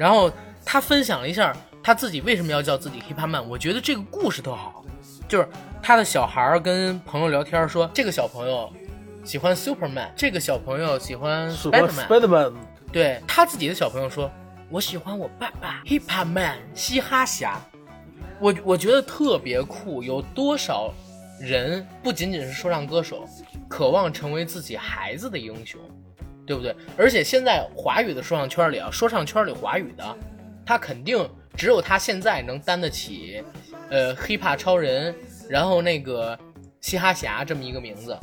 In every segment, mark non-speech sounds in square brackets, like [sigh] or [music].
然后他分享了一下他自己为什么要叫自己 hiphop man，我觉得这个故事特好，就是他的小孩儿跟朋友聊天说，这个小朋友喜欢 Superman，这个小朋友喜欢喜欢 Spiderman，Spiderman，对他自己的小朋友说，我喜欢我爸爸 hiphop man 嘻哈侠，我我觉得特别酷，有多少人不仅仅是说唱歌手，渴望成为自己孩子的英雄，对不对？而且现在华语的说唱圈里啊，说唱圈里华语的，他肯定只有他现在能担得起，呃，hiphop 超人，然后那个嘻哈侠这么一个名字。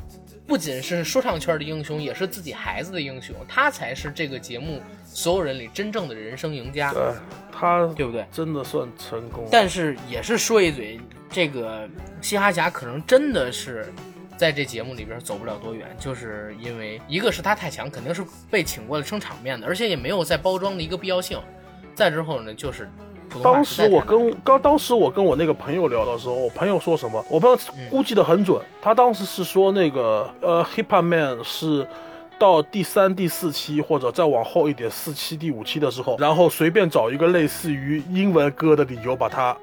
不仅是说唱圈的英雄，也是自己孩子的英雄，他才是这个节目所有人里真正的人生赢家，对他对不对？真的算成功。但是也是说一嘴，这个嘻哈侠可能真的是在这节目里边走不了多远，就是因为一个是他太强，肯定是被请过来撑场面的，而且也没有再包装的一个必要性。再之后呢，就是当时我跟刚当时我跟我那个朋友聊的时候，我朋友说什么，我朋友嗯估计的很准，他当时是说那个呃 Hip Hop Man 是。到第三、第四期，或者再往后一点，四期、第五期的时候，然后随便找一个类似于英文歌的理由把它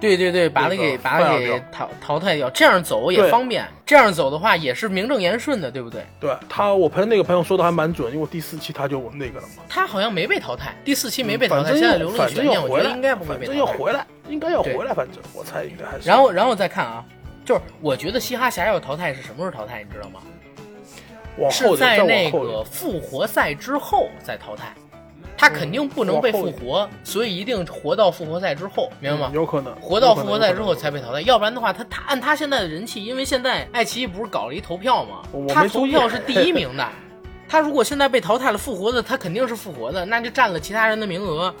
对对对，把它给把它给淘淘汰掉，这样走也方便，这样走的话也是名正言顺的，对不对？对他，我朋友那个朋友说的还蛮准，因为第四期他就那个了嘛，他好像没被淘汰，第四期没被淘汰，现在留了悬念，我觉得应该不会被淘汰。要回来，应该要回来，反正我猜应该还是。然后，然后再看啊，就是我觉得嘻哈侠要淘汰是什么时候淘汰，你知道吗？往是在那个复活赛之后再淘汰，他肯定不能被复活，所以一定活到复活赛之后，明白吗？嗯有可能活到复活赛之后才被淘汰，要不然的话，他他按他现在的人气，因为现在爱奇艺不是搞了一投票吗？他投票是第 [laughs] 一名的，他如果现在被淘汰了复活的，他肯定是复活的，那就占了其他人的名额，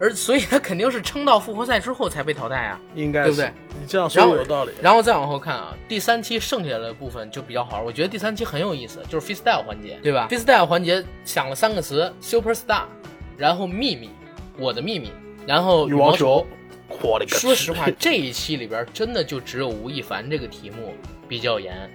而所以他肯定是撑到复活赛之后才被淘汰啊。应该是对不对？你这样说有道理。然后再往后看啊，第三期剩下的部分就比较好玩，我觉得第三期很有意思，就是 freestyle 环节，对吧？freestyle 环节想了三个词：super star，然后秘密，我的秘密，然后羽毛毛球，我的个说实话，[laughs] 这一期里边真的就只有吴亦凡这个题目比较严。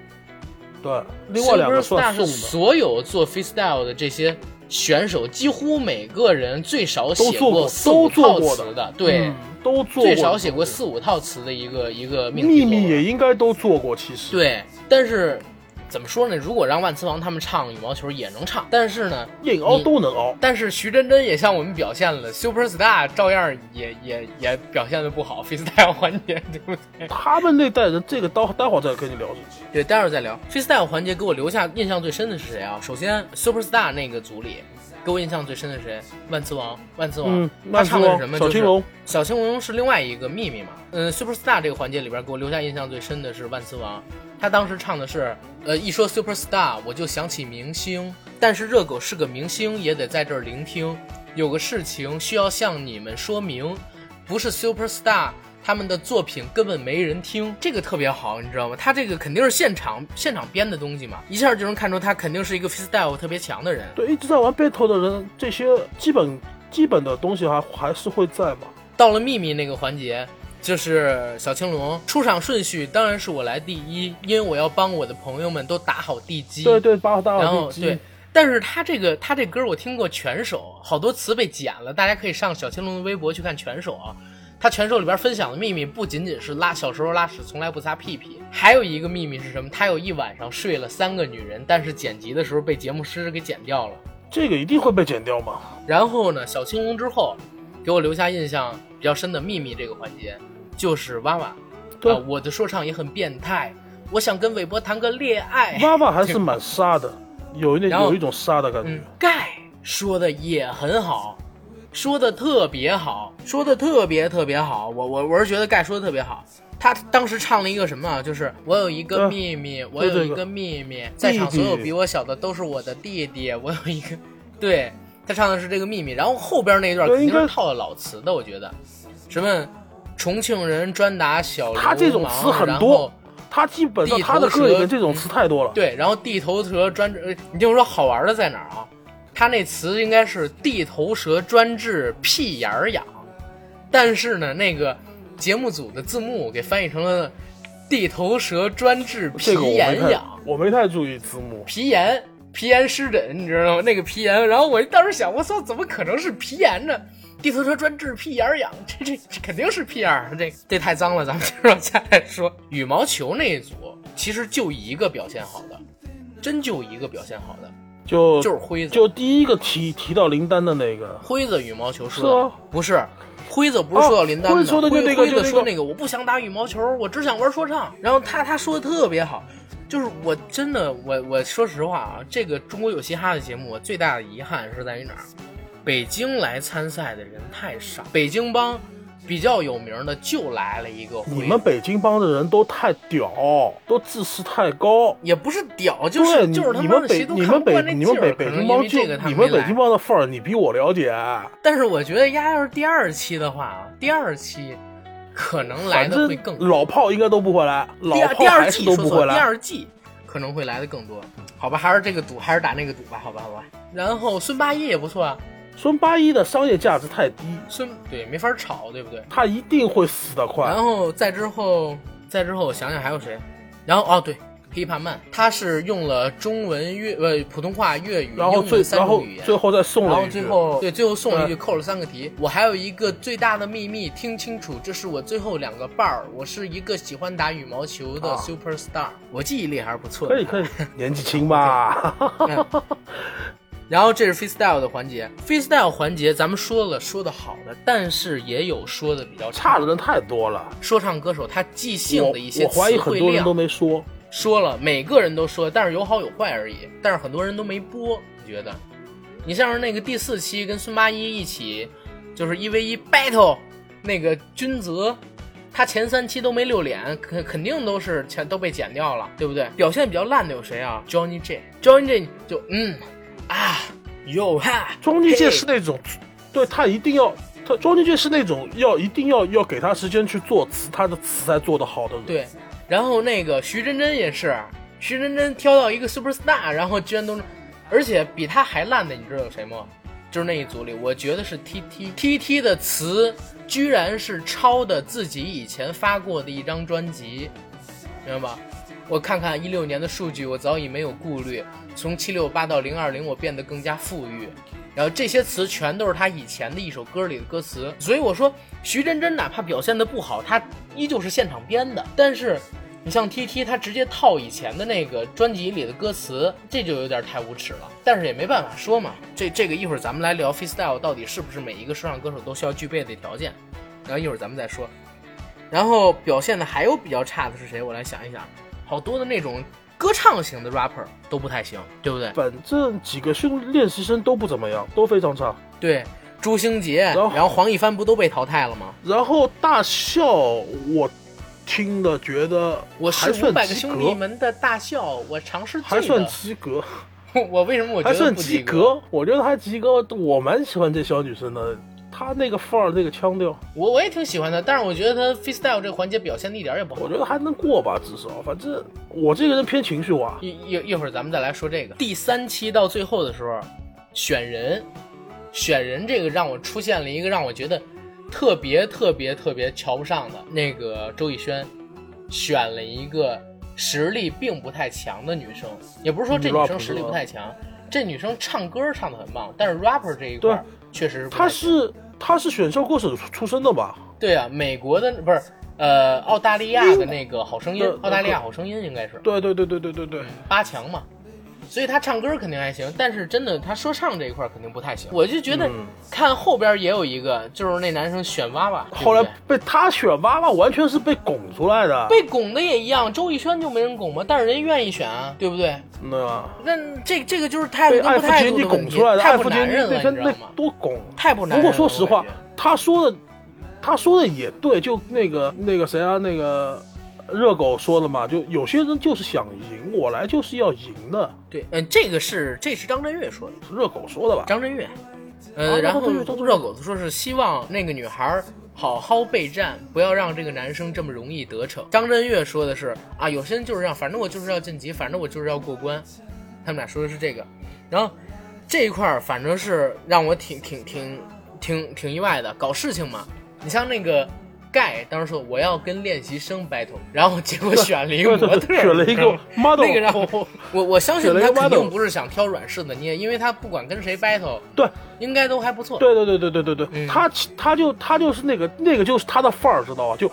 对，另外两个 Superstar 是算送的，所有做 freestyle 的这些选手，几乎每个人最少写过四五都做套过的词的，对，嗯。都做过最少写过四五套词的一个一个命题。秘密也应该都做过，其实。对，但是怎么说呢？如果让万磁王他们唱羽毛球也能唱，但是呢，硬凹都能凹。但是徐真真也向我们表现了，Super Star 照样也也也表现的不好，freestyle 环节对不对？[laughs] 他们那代人，这个待待会儿再跟你聊。对，待会儿再聊。freestyle 环节给我留下印象最深的是谁啊？首先 Super Star 那个组里。给我印象最深的是谁？万磁王，万磁王，嗯，他唱的是什么？小青龙，就是小青龙是另外一个秘密嘛。嗯，Super Star 这个环节里边给我留下印象最深的是万磁王，他当时唱的是，呃，一说 Super Star 我就想起明星，但是热狗是个明星，也得在这儿聆听。有个事情需要向你们说明，不是 Super Star。他们的作品根本没人听，这个特别好，你知道吗？他这个肯定是现场现场编的东西嘛，一下就能看出他肯定是一个 freestyle 特别强的人。对，一直在玩 battle 的人，这些基本基本的东西还还是会在嘛。到了秘密那个环节，就是小青龙出场顺序，当然是我来第一，因为我要帮我的朋友们都打好地基。对对，把大然耳地后对，但是他这个他这歌我听过全首，好多词被剪了，大家可以上小青龙的微博去看全首啊。他全书里边分享的秘密不仅仅是拉小时候拉屎从来不擦屁屁，还有一个秘密是什么？他有一晚上睡了三个女人，但是剪辑的时候被节目师给剪掉了。这个一定会被剪掉吗。然后呢，小青龙之后给我留下印象比较深的秘密这个环节，就是娃娃。对啊我的说唱也很变态，我想跟韦伯谈个恋爱。娃娃还是蛮沙的，有一点有一种沙的感觉嗯。，盖说的也很好，说的特别好，说的特别特别好。我我我是觉得盖说的特别好。他当时唱了一个什么啊？就是我有一个嗯秘密，我有一个秘密，在场所有比我小的都是我的弟弟。我有一个，对他唱的是这个秘密。然后后边那一段肯定是套了老词的，我觉得，什么重庆人专打小流氓，他这种词很然多后他基本他的歌里面这种词太多了。对，然后地头蛇专，呃你听我说好玩的在哪儿啊？他那词应该是地头蛇专治屁眼儿痒，但是呢，那个节目组的字幕给翻译成了地头蛇专治皮这个我没太炎痒，我没太注意字幕。皮炎皮炎湿疹，你知道吗？那个皮炎，然后我当时想，我操，怎么可能是皮炎呢？地头蛇专治屁眼痒，这这这肯定是屁眼儿，这这太脏了，咱们接着往下来说。羽毛球那一组其实就一个表现好的，真就一个表现好的，就就是辉子。就第一个提提到林丹的那个，辉子羽毛球是说的吗不是。辉子不是说到林丹的，辉子说的就辉那个就那个辉子说那个，我不想打羽毛球，我只想玩说唱。然后他他说的特别好，就是我真的我我说实话啊，这个中国有嘻哈的节目，我最大的遗憾是在于哪儿？北京来参赛的人太少，北京帮比较有名的就来了一个。你们北京帮的人都太屌，都自视太高。也不是屌，就是就是他你们北你们北你们北北京帮就你们北京帮的范儿，你比我了解。但是我觉得丫要是第二期的话啊，第二期可能来的会更正老炮应该都不会来，老第二炮还是第二季都不会来。第二季可能会来的更多。好吧，还是这个赌，还是打那个赌吧，好吧，好吧。然后孙八一也不错啊，孙八一的商业价值太低，孙对没法炒，对不对？他一定会死得快。然后再之后，再之后我想想还有谁？然后哦对，hiphop man，他是用了中文粤呃普通话、粤语、然后最三然后种语言。最后再送然后了一句最，后对，最后送了一句，扣了三个题。我还有一个最大的秘密，听清楚，这是我最后两个伴儿。我是一个喜欢打羽毛球的啊 super star，、我记忆力还是不错的。可以可以，[laughs] 年纪轻嘛。[laughs] 然后这是 freestyle 的环节，freestyle 环节咱们说了说的好的，但是也有说的比较差的人太多了。说唱歌手他即兴的一些我怀疑词汇很多人都没说。说了，每个人都说，但是有好有坏而已。但是很多人都没播，你觉得？你像是那个第四期跟孙八一一起，就是一 v 一 battle 那个君泽，他前三期都没露脸，肯肯定都是全都被剪掉了，对不对？表现比较烂的有谁啊？Johnny J，Johnny J 就嗯啊有哈，庄继健是那种，对他一定要，他庄继健是那种要一定要要给他时间去做词，他的词才做得好的人。对，然后那个徐真真也是，徐真真挑到一个 super star，然后居然都，而且比他还烂的，你知道有谁吗？就是那一组里，我觉得是 T T T T 的词，居然是抄的自己以前发过的一张专辑，明白吧？我看看一六年的数据，我早已没有顾虑。从七六八到零二零，我变得更加富裕。然后这些词全都是他以前的一首歌里的歌词，所以我说徐真真哪怕表现的不好，他依旧是现场编的。但是你像 T T，他直接套以前的那个专辑里的歌词，这就有点太无耻了。但是也没办法说嘛，这这个一会儿咱们来聊 freestyle 到底是不是每一个说唱歌手都需要具备的条件，然后一会儿咱们再说。然后表现的还有比较差的是谁？我来想一想，好多的那种歌唱型的 rapper 都不太行，对不对？反正几个训练习生都不怎么样，都非常差。对，朱星杰，然后然后黄一帆不都被淘汰了吗？然后大笑，我听的觉得我是还算五百个及兄弟格，们的大笑，我尝试还算及格，[laughs] 我为什么我觉还算得不及及？格。我觉得还及格，我蛮喜欢这小女生的，她那个范儿，那个腔调，我我也挺喜欢的，但是我觉得他 freestyle 这个环节表现的一点儿也不好我。觉得还能过吧，至少。反正我这个人偏情绪化，一一一会儿咱们再来说这个。第三期到最后的时候，选人，选人这个让我出现了一个让我觉得特别特别特别瞧不上的那个周艺轩，选了一个实力并不太强的女生，也不是说这女生实力不太强，这女生唱歌唱的很棒，但是 rapper 这一块儿确实她是她是选秀歌手出出身的吧？对啊，美国的不是呃澳大利亚的那个好声音，澳大利亚好声音应该是对对对对对对对。八强嘛，所以他唱歌肯定还行，但是真的他说唱这一块肯定不太行。我就觉得嗯看后边也有一个，就是那男生选娃娃，后来被他选娃娃，完全是被拱出来的。被拱的也一样，周艺轩就没人拱嘛，但是人愿意选啊，对不对？对吧？那这这个就是态度被跟不态艾弗杰尼度的问题拱出来的，太不男人了，你知道吗？多拱。太不男人了。过说实话他说的，他说的也对，就那个那个谁啊，那个热狗说的嘛，就有些人就是想赢，我来就是要赢的。对，嗯，这个是这是张震岳说的。热狗说的吧？张震岳，呃，啊然后热狗子说是希望那个女孩好好备战，不要让这个男生这么容易得逞。张震岳说的是啊，有些人就是这样，反正我就是要晋级，反正我就是要过关。他们俩说的是这个，然后这一块儿反正是让我挺挺挺挺挺意外的。搞事情嘛，你像那个盖当时说我要跟练习生 battle，然后结果选了一个 [laughs] 模特选了一个 model，那个让我我我相信他肯定不是想挑软柿子捏，因为他不管跟谁 battle，对。应该都还不错。对对对对对对对，嗯。他他就他就是那个那个就是他的范儿，知道吧？就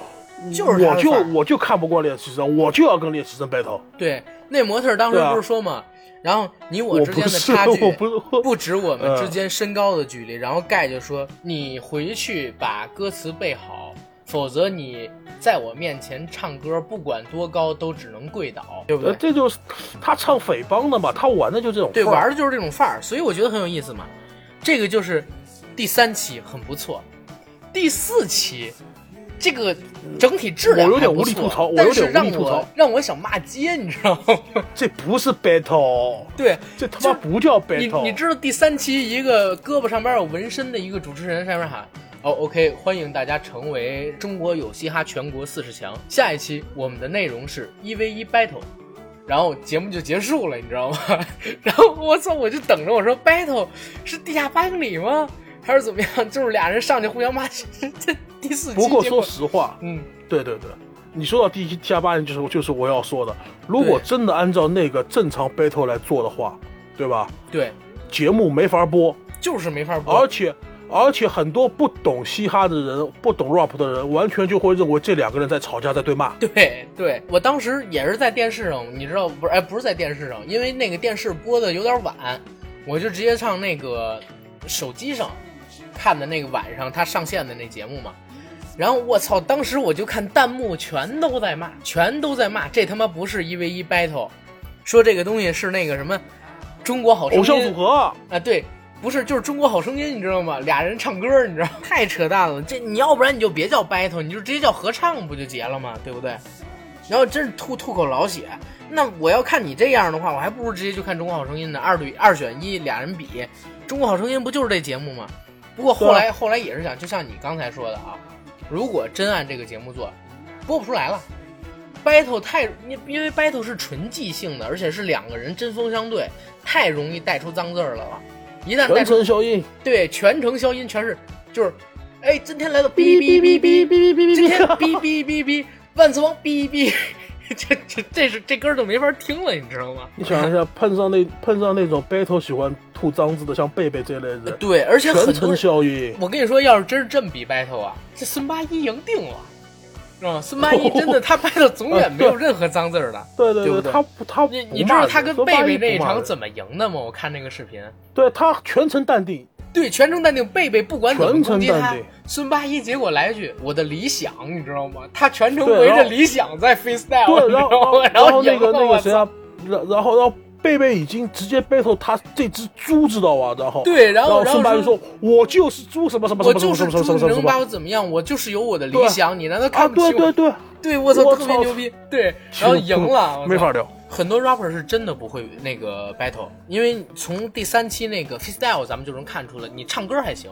就是他我就我就看不惯练习生，我就要跟练习生 battle。对，那模特当时不是说嘛，然后你我我之间，的差距 [laughs] 不，不止我们嗯。之间身高的距离，然后盖就说你回去把歌词背好，否则你在我面前唱歌，不管多高都只能跪倒，对不呃，对？这就是他唱匪帮的嘛，他玩的就这种对，玩的就是这种范儿，所以我觉得很有意思嘛。这个就是第三期很不错，第四期。这个整体质量我有点无力吐槽我但是有点无力让我吐槽让我想骂街，你知道吗？[laughs] 这不是 battle，[laughs] 对，这他妈不叫 battle。你知道第三期一个胳膊上边有纹身的一个主持人上面喊哦，OK，欢迎大家成为中国有嘻哈全国四十强。下一期我们的内容是一 v 一 battle，然后节目就结束了，你知道吗？[laughs] 然后我操，我就等着我说 battle 是地下八英里吗？还是怎么样？就是俩人上去互相骂。这第四期不过说实话，嗯，对对对，你说到第一 T 八年就是就是我要说的，如果真的按照那个正常 battle 来做的话，对吧？对，节目没法播，就是没法播而。且而且很多不懂嘻哈的人、不懂 rap 的人，完全就会认为这两个人在吵架，在对骂。对 [laughs] 对，我当时也是在电视上，你知道不是？哎，不是在电视上，因为那个电视播的有点晚，我就直接上那个手机上看的那个晚上他上线的那节目嘛。然后我操，当时我就看弹幕全都在骂，全都在骂，这他妈不是一 v 一 battle，说这个东西是那个什么中国好声音偶像组合，啊，对，不是，就是中国好声音，你知道吗？俩人唱歌，你知道吗，[laughs] 太扯淡了。这你要不然你就别叫 battle，你就直接叫合唱不就结了吗？对不对？然后真是吐吐口老血。那我要看你这样的话，我还不如直接就看中国好声音呢，二对二选一，俩人比。中国好声音不就是这节目吗？不过后来后来也是想，就像你刚才说的啊，如果真按这个节目做，播不出来了。battle 太，因因为 battle 是纯即兴的，而且是两个人针锋相对，太容易带出脏字儿来了。一旦带全出程消音，对全程消音，全是就是，哎，今天来的哔哔哔哔哔哔哔，今天哔哔哔哔，万磁王哔哔，这这这是这歌儿都没法听了，你知道吗？你想一下，碰上那碰上那种 battle 喜欢吐脏字的，像贝贝这类人，对，而且全程消音。我跟你说，要是真是这么比 battle 啊，这孙八一赢定了，是吧？孙八一真的 [laughs] 他 battle 永远没有任何脏字儿的。对对对他不他你你知道他跟贝贝那一场怎么赢的吗？我看那个视频，对他全程淡定，对，全程淡定，贝贝不管怎么攻击他，孙八一结果来一句“我的理想”，你知道吗？他全程围着理想在 freestyle，然？后然后那个那个谁啊操，然然后然后贝贝已经直接 battle 他这只猪，知道吧？然后对然后然然后说孙八就说：“我就是猪，什么什么什我就是么什么什么什么猪，你能把我怎么样？我就是有我的理想，你难道啊！看不起我？对对对，对我操，特别牛逼，对，然后赢了，没法聊。很多 rapper 是真的不会那个 battle，因为从第三期那个 freestyle 咱们就能看出来，你唱歌还行，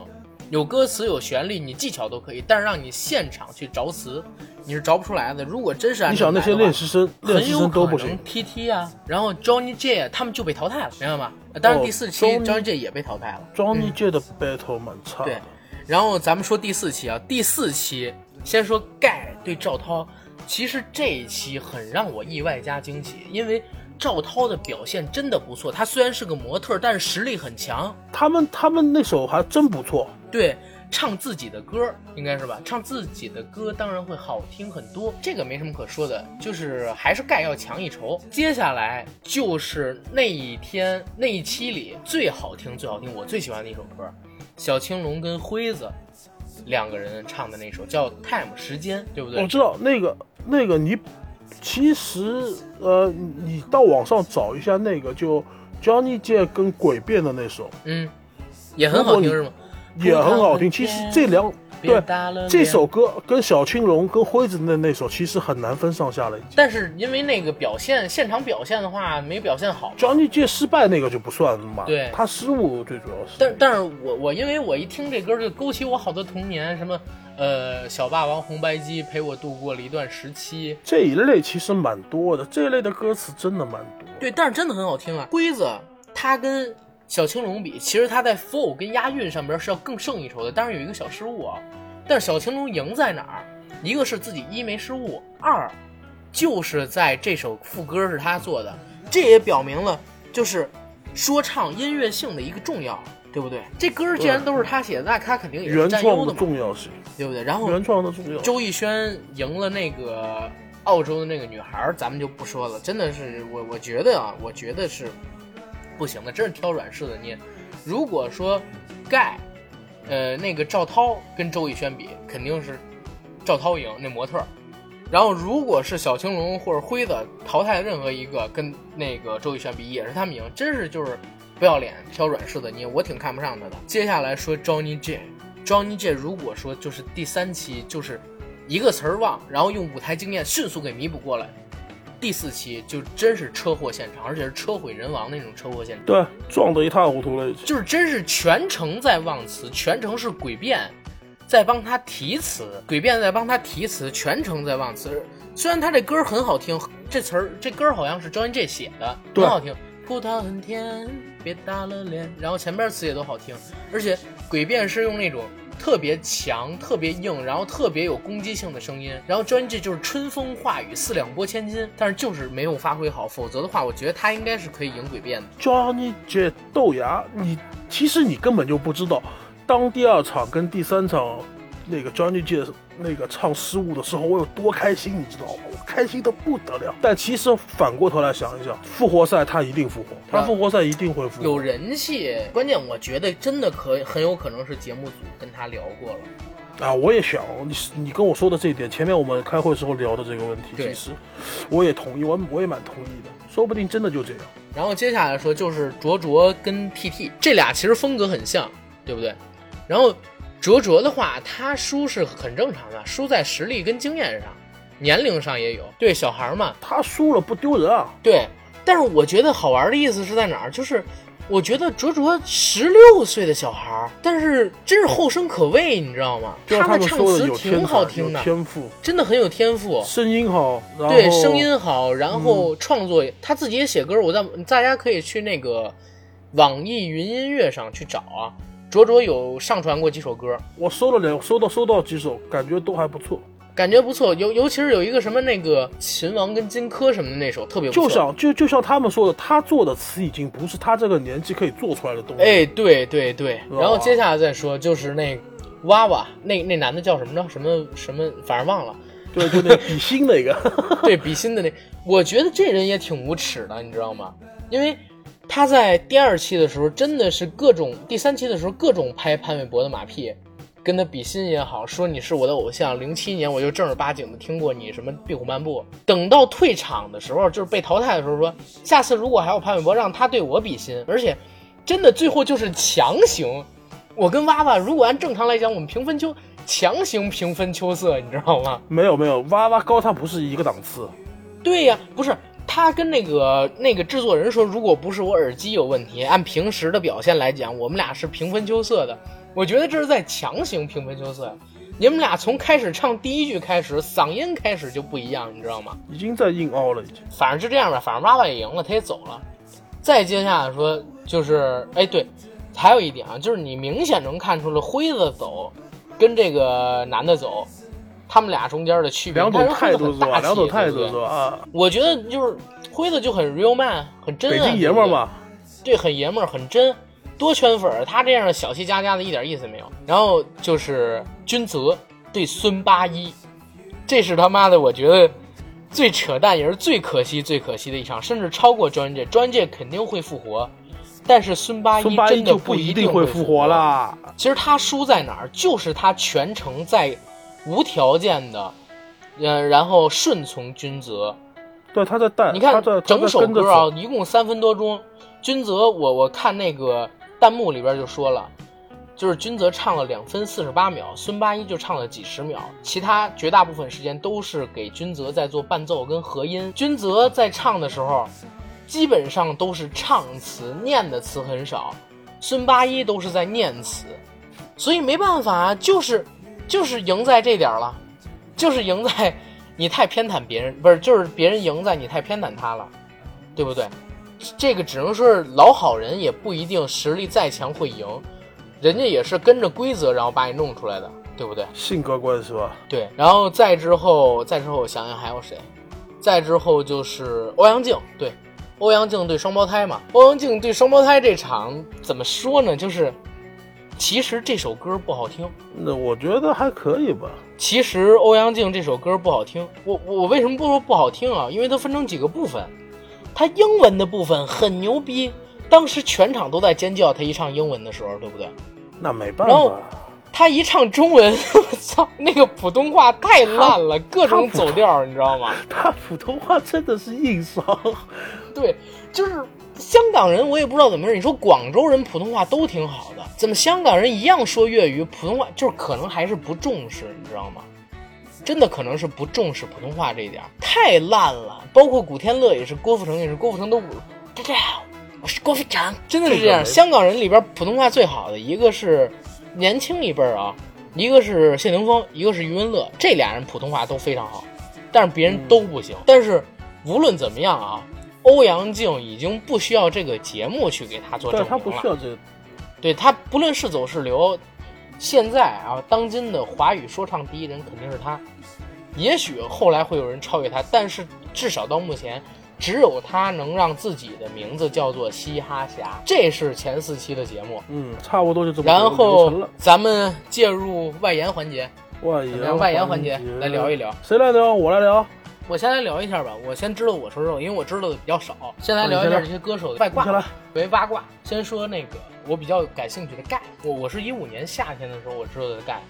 有歌词有旋律，你技巧都可以，但是让你现场去找词，你是找不出来的。如果真是按你想那些练习生，练习很有可能生都不行。TT 啊，然后 Johnny J 他们就被淘汰了，明白吗？当然哦第四期 Johnny- Johnny J 也被淘汰了。Johnny J 的 battle 蛮差对，，然后咱们说第四期啊，第四期先说盖对赵涛，其实这一期很让我意外加惊喜，因为赵涛的表现真的不错。他虽然是个模特，但是实力很强。他们他们那首还真不错。对，唱自己的歌应该是吧？唱自己的歌当然会好听很多，这个没什么可说的，就是还是盖要强一筹。接下来就是那一天那一期里最好听、最好听，我最喜欢的一首歌，小青龙跟辉子两个人唱的那首叫《Time 时间》，对不对？我知道那个那个你，其实呃，你到网上找一下那个就 Johnny J 跟诡辩的那首嗯，也很好听是吗？也很好听。其实这两对这首歌跟小青龙跟辉子的那首其实很难分上下了。但是因为那个表现，现场表现的话没表现好。Johnny J 失败那个就不算嘛，对他失误最主要是。但但是我我因为我一听这歌就勾起我好多童年，什么呃小霸王红白机陪我度过了一段时期，这一类其实蛮多的，这一类的歌词真的蛮多。对，但是真的很好听啊。辉子他跟小青龙比，其实他在 flow 跟押韵上边是要更胜一筹的，当然有一个小失误啊。但是小青龙赢在哪儿？一个是自己一没失误，二就是在这首副歌是他做的，这也表明了就是说唱音乐性的一个重要，对不对？这歌既然都是他写的，那他肯定也是原占优创的嘛，重要性，对不对？然后原创的重要性。周艺轩赢了那个澳洲的那个女孩儿，咱们就不说了。真的是我，我觉得啊，我觉得是不行的，真是挑软柿子捏。如果说盖，呃，那个赵涛跟周艺轩比，肯定是赵涛赢那模特。然后如果是小青龙或者辉子淘汰任何一个跟那个周艺轩比，也是他们赢，真是就是不要脸，挑软柿子捏，我挺看不上他的。接下来说 Johnny J，Johnny J 如果说就是第三期就是一个词儿忘，然后用舞台经验迅速给弥补过来，第四期就真是车祸现场，而且是车毁人亡那种车祸现场，对，撞得一塌糊涂了已经。就是真是全程在忘词，全程是诡辩在帮他提词，诡辩在帮他提词，全程在忘词。虽然他这歌很好听，这词儿这歌好像是 Johnny J 写的，对很好听。葡萄很甜，别打了脸。然后前边词也都好听，而且诡辩是用那种特别强、特别硬，然后特别有攻击性的声音。然后 Johnny 就是春风化雨，四两拨千斤，但是就是没有发挥好。否则的话，我觉得他应该是可以赢诡辩的。Johnny J 豆芽，你其实你根本就不知道，当第二场跟第三场那个 Johnny J 那个唱失误的时候，我有多开心，你知道吗？我开心的不得了。但其实反过头来想一想，复活赛他一定复活，他复活赛一定会复活有。人气，关键我觉得真的可很有可能是节目组跟他聊过了。啊，我也想你你跟我说的这一点，前面我们开会时候聊的这个问题，其实我也同意，我我也蛮同意的，说不定真的就这样。然后接下来说就是卓卓跟 TT 这俩其实风格很像，对不对？然后卓卓的话，他输是很正常的，输在实力跟经验上，年龄上也有。对小孩嘛，他输了不丢人啊，对。但是我觉得好玩的意思是在哪儿？就是我觉得卓卓十六岁的小孩儿，但是真是后生可畏，你知道吗？他的唱词挺好听的，天赋，真的很有天赋。声音好，对，声音好，然后创作、他自己也写歌，我在大家可以去那个网易云音乐上去找啊，卓卓有上传过几首歌，我搜了两，收到收到几首，感觉都还不错。感觉不错，尤尤其是有一个什么那个秦王跟荆轲什么的那首特别不错，就像就就像他们说的，他做的词已经不是他这个年纪可以做出来的东西。哎，对对对，哇然后接下来再说就是那娃娃，那那男的叫什么着？什么什么，反正忘了。对，就那比心那个，[laughs] 对比心的那，我觉得这人也挺无耻的，你知道吗？因为他在第二期的时候真的是各种，第三期的时候各种拍潘玮柏的马屁，跟他比心也好，说你是我的偶像。零七年我就正儿八经的听过你什么《壁虎漫步》，等到退场的时候，就是被淘汰的时候说，下次如果还有潘玮柏，让他对我比心，而且真的最后就是强行。我跟娃娃，如果按正常来讲，我们平分秋强行平分秋色，你知道吗？没有没有，娃娃高他不是一个档次。对呀，不是他跟那个那个制作人说，如果不是我耳机有问题，按平时的表现来讲，我们俩是平分秋色的。我觉得这是在强行平分秋色。你们俩从开始唱第一句开始，嗓音开始就不一样，你知道吗？已经在硬凹了，已经。反正就这样吧，反正娃娃也赢了，他也走了。再接下来说，就是哎对，还有一点啊，就是你明显能看出来辉子走跟这个男的走，他们俩中间的区别。两种态度是是吧？两种态度？啊，我觉得就是辉子就很 real man，很真、啊，北京爷们儿嘛。对，很爷们儿，很真，多圈粉儿。他这样小气加加的，一点意思没有。然后就是君泽对孙八一，这是他妈的，我觉得最扯淡，也是最可惜、最可惜的一场，甚至超过专界。专界肯定会复活，但是孙八一 [laughs] 真的不一一定会复活。了。其实他输在哪儿？就是他全程在无条件的，嗯，然后顺从君泽。对，他在带，你看整首歌啊，一共三分多钟。君泽，我我看那个弹幕里边就说了，就是君泽唱了两分四十八秒，孙八一就唱了几十秒，其他绝大部分时间都是给君泽在做伴奏跟和音。君泽在唱的时候，基本上都是唱词，念的词很少，孙八一都是在念词，所以没办法啊，就是就是赢在这点儿了，就是赢在你太偏袒别人，不是就是别人赢在你太偏袒他了，对不对？这个只能说是老好人，也不一定实力再强会赢，人家也是跟着规则然后把你弄出来的，对不对？性格关系吧。对，然后再之后，再之后我想想还有谁，再之后就是欧阳靖，对，欧阳靖对双胞胎嘛，欧阳靖对双胞胎这场怎么说呢？就是其实这首歌不好听，那我觉得还可以吧。其实欧阳靖这首歌不好听，我我为什么不说不好听啊？因为它分成几个部分，它英文的部分很牛逼，当时全场都在尖叫，他一唱英文的时候，对不对？那没办法然后，他一唱中文，[laughs] 我操，那个普通话太烂了，各种走调，你知道吗？他普通话真的是硬伤。对，就是香港人，我也不知道怎么回事。你说广州人普通话都挺好的，怎么香港人一样说粤语，普通话就是可能还是不重视，你知道吗？真的可能是不重视普通话这一点，太烂了。包括古天乐也是，郭富城也是，郭富城都大家好，我是郭富城，真的是这样。香港人里边普通话最好的一个是年轻一辈儿啊，一个是谢霆锋，一个是余文乐，这俩人普通话都非常好，但是别人都不行。但是无论怎么样啊，欧阳靖已经不需要这个节目去给他做证明了。他不需要这个，对他不论是走是留，现在啊，当今的华语说唱第一人肯定是他。也许后来会有人超越他，但是至少到目前，只有他能让自己的名字叫做嘻哈侠。这是前四期的节目，嗯，差不多就这么然后。咱们介入外延环节，外？延外延环节来聊一聊。谁来聊？我来聊。我先来聊一下吧，我先知道我说说，因为我知道的比较少。先来聊一下这些歌手的外挂。为八卦，先说那个我比较感兴趣的盖。我我是一五年夏天的时候我知道的盖，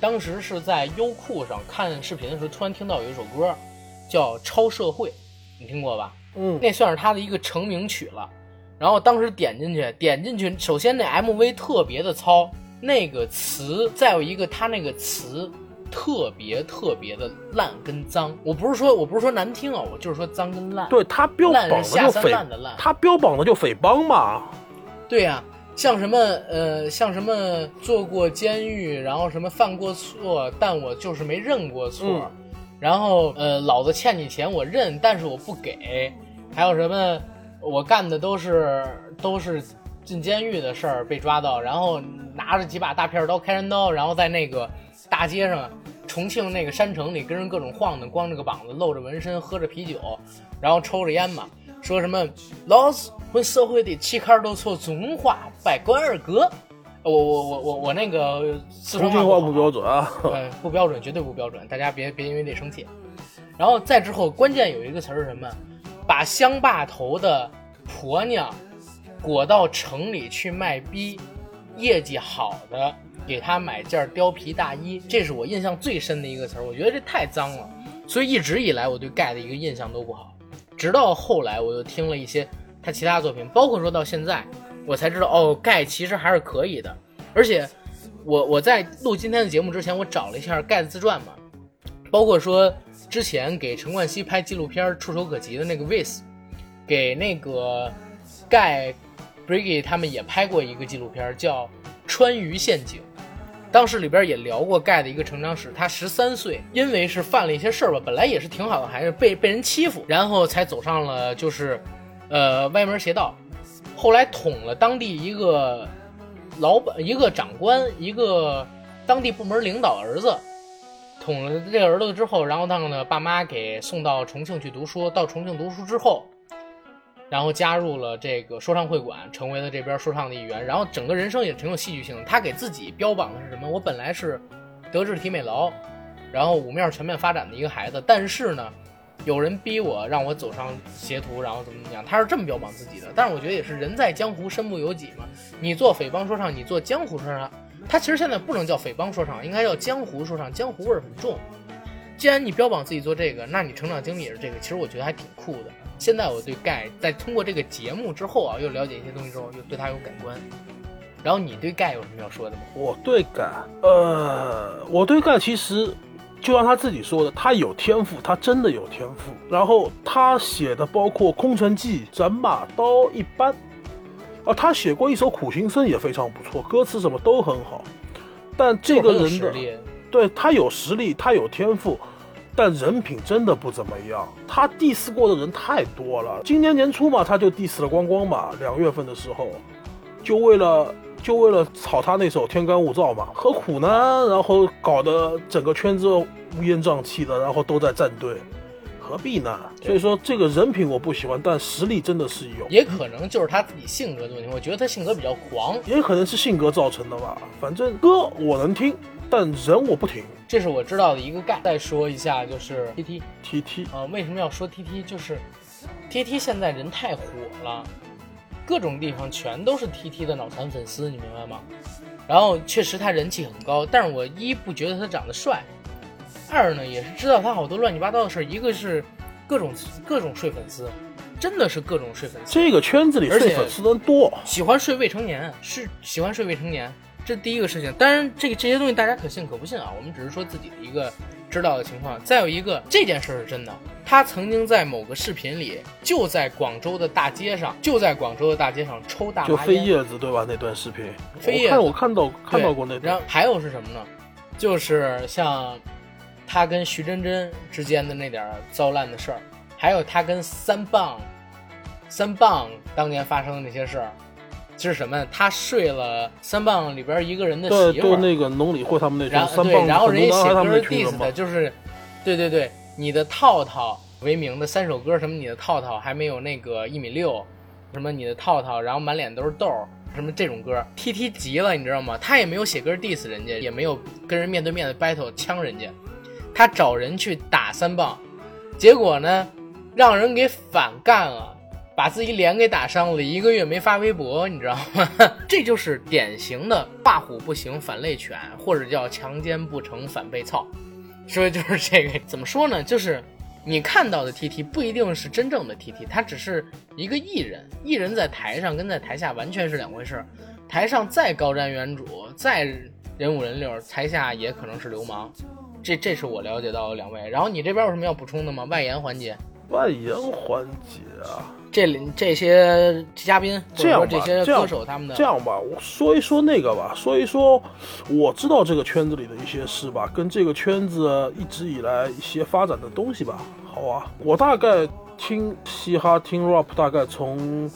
当时是在优酷上看视频的时候，突然听到有一首歌叫《超社会》，你听过吧？嗯，那算是他的一个成名曲了。然后当时点进去，点进去，首先那 MV 特别的糙，那个词，再有一个他那个词特别特别的烂跟脏。我不是说我不是说难听啊，我就是说脏跟烂。对他标榜的就匪滥的烂，他标榜的就匪帮嘛。对呀、像什么呃，像什么坐过监狱，然后什么犯过错，但我就是没认过错。嗯然后呃，老子欠你钱我认，但是我不给。还有什么我干的都是都是进监狱的事儿被抓到，然后拿着几把大片刀、开山刀，然后在那个大街上。重庆那个山城里跟人各种晃荡，光着个膀子，露着纹身，喝着啤酒，然后抽着烟嘛，说什么老子混社会的气坎儿都说中华拜关二哥。我我我我我那个四川重庆话不标准啊。对，不标准，绝对不标准，大家别别因为这生气。然后再之后，关键有一个词儿是什么？把乡坝头的婆娘裹到城里去卖逼，业绩好的给他买件貂皮大衣，这是我印象最深的一个词儿。我觉得这太脏了，所以一直以来我对盖的一个印象都不好。直到后来，我又听了一些他其他作品，包括说到现在，我才知道哦，盖其实还是可以的。而且我我在录今天的节目之前，我找了一下盖的自传嘛，包括说之前给陈冠希拍纪录片《触手可及》的那个 Vis，给那个盖 Briggy 他们也拍过一个纪录片叫《川渝陷阱》。当时里边也聊过盖的一个成长史，他十三岁，因为是犯了一些事儿吧，本来也是挺好的孩子，被被人欺负，然后才走上了就是，呃，歪门邪道，后来捅了当地一个老板、一个长官、一个当地部门领导儿子，捅了这个儿子之后，然后让呢爸妈给送到重庆去读书，到重庆读书之后，然后加入了这个说唱会馆，成为了这边说唱的一员，然后整个人生也挺有戏剧性的。他给自己标榜的是什么？我本来是德智体美劳，然后五面全面发展的一个孩子，但是呢，有人逼我让我走上邪途，然后怎么怎么样，他是这么标榜自己的。但是我觉得也是人在江湖身不由己嘛，你做匪帮说唱，你做江湖说唱，他其实现在不能叫匪帮说唱，应该叫江湖说唱，江湖味儿很重。既然你标榜自己做这个，那你成长经历也是这个，其实我觉得还挺酷的。现在我对盖在通过这个节目之后啊，又了解一些东西之后，又对他有改观。然后你对盖有什么要说的吗？我对盖，呃，我对盖其实就像他自己说的，他有天赋，他真的有天赋。然后他写的包括《空城计》《斩马刀》一般，啊，他写过一首《苦行僧》也非常不错，歌词什么都很好。但这个人的实力，对他有实力，他有天赋，但人品真的不怎么样。他 diss 过的人太多了。今年年初嘛，他就 diss 了光光嘛，两月份的时候，就为了就为了炒他那首《天干物燥》嘛，何苦呢？然后搞得整个圈子乌烟瘴气的，然后都在站队，何必呢？所以说这个人品我不喜欢，但实力真的是有，也可能就是他自己性格的问题。我觉得他性格比较狂，也可能是性格造成的吧。反正歌我能听，但人我不停。这是我知道的一个概。再说一下，就是 T T T T 啊，为什么要说 T T？就是 T T 现在人太火了，各种地方全都是 T T 的脑残粉丝，你明白吗？然后确实他人气很高，但是我一不觉得他长得帅，二呢也是知道他好多乱七八糟的事儿，一个是各种各种睡粉丝，真的是各种睡粉丝，这个圈子里睡粉丝的多，喜欢睡未成年，是喜欢睡未成年，这第一个事情。当然，这个这些东西大家可信可不信啊，我们只是说自己的一个知道的情况。再有一个，这件事儿是真的，他曾经在某个视频里，就在广州的大街上，就在广州的大街上抽大就飞麻烟。叶子对吧？那段视频，飞叶子我看我看到看到过那段然后，还有是什么呢？就是像他跟徐真真之间的那点儿糟烂的事儿，还有他跟三棒三棒当年发生的那些事儿，是什么？他睡了三棒里边一个人的对对，媳妇儿，那个农理会他们那然种三棒后对，然后人家写歌多男孩他们那群 diss 的，就是，对对对，你的套套为名的三首歌，什么你的套套还没有那个一米六，什么你的套套，然后满脸都是痘儿，什么这种歌，T T 急了，你知道吗？他也没有写歌 diss 人家，也没有跟人面对面的 battle 呛人家，他找人去打三棒，结果呢，让人给反干了。把自己脸给打伤了，一个月没发微博，你知道吗？[laughs] 这就是典型的霸虎不行反类犬，或者叫强奸不成反被操。说的就是这个，怎么说呢？就是你看到的 T T 不一定是真正的 T T，他只是一个艺人。艺人在台上跟在台下完全是两回事儿。台上再高瞻远瞩，再人五人六，台下也可能是流氓。这这是我了解到的两位。然后你这边有什么要补充的吗？外延环节，外延环节啊。这里这些嘉宾这样吧这些歌手他们的这样吧，我说一说那个吧，说一说我知道这个圈子里的一些事吧，跟这个圈子一直以来一些发展的东西吧。好啊，我大概听嘻哈、听 rap，大概从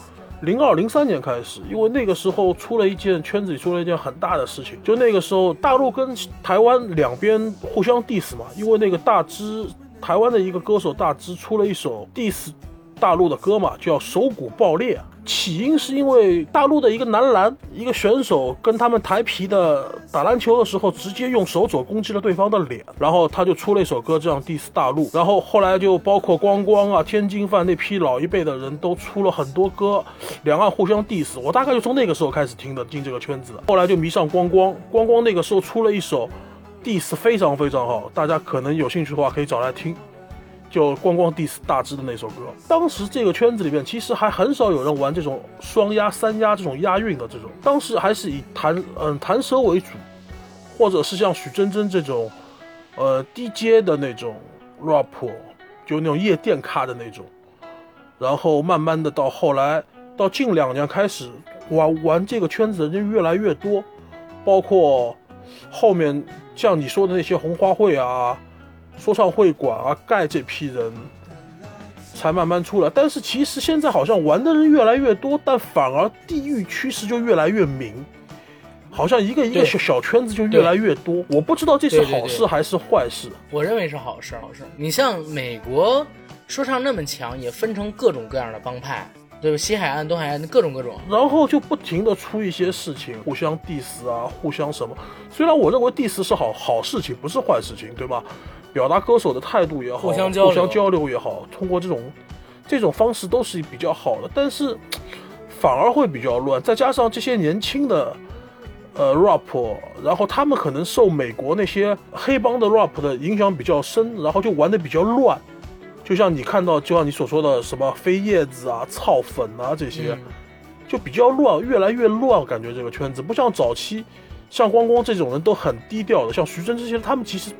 零二零三年开始，因为那个时候出了一件圈子里出了一件很大的事情，就那个时候大陆跟台湾两边互相 diss 嘛，因为那个大支台湾的一个歌手大支出了一首 diss 大陆的歌嘛，叫手骨爆裂。起因是因为大陆的一个男篮一个选手跟他们台皮的打篮球的时候，直接用手肘攻击了对方的脸，然后他就出了一首歌这样 diss 大陆。然后后来就包括光光啊、天津饭那批老一辈的人都出了很多歌，两岸互相 diss。我大概就从那个时候开始听的进这个圈子，后来就迷上光光。光光那个时候出了一首 diss 非常非常好，大家可能有兴趣的话可以找来听。就光光 diss 大支的那首歌，当时这个圈子里面其实还很少有人玩这种双押、三押这种押韵的这种，当时还是以弹嗯弹舌为主，或者是像许真真这种，呃低阶的那种 rap，就那种夜店咖的那种，然后慢慢的到后来到近两年开始玩玩这个圈子的人越来越多，包括后面像你说的那些红花会啊。说唱会馆啊，盖这批人才慢慢出来，但是其实现在好像玩的人越来越多，但反而地域趋势就越来越明，好像一个一个小小圈子就越来越多。我不知道这是好事还是坏事。我认为是好事，好事。你像美国说唱那么强，也分成各种各样的帮派，对吧？西海岸、东海岸各种各种。然后就不停的出一些事情，互相 diss 啊，互相什么。虽然我认为 diss 是好好事情，不是坏事情，对吧？表达歌手的态度也好，互相交流互相交流也好，通过这种这种方式都是比较好的，但是反而会比较乱。再加上这些年轻的呃 rap，然后他们可能受美国那些黑帮的 rap 的影响比较深，然后就玩的比较乱。就像你看到，就像你所说的什么飞叶子啊、草粉啊这些，嗯就比较乱，越来越乱。感觉这个圈子不像早期，像光光这种人都很低调的，像徐峥这些人，他们其实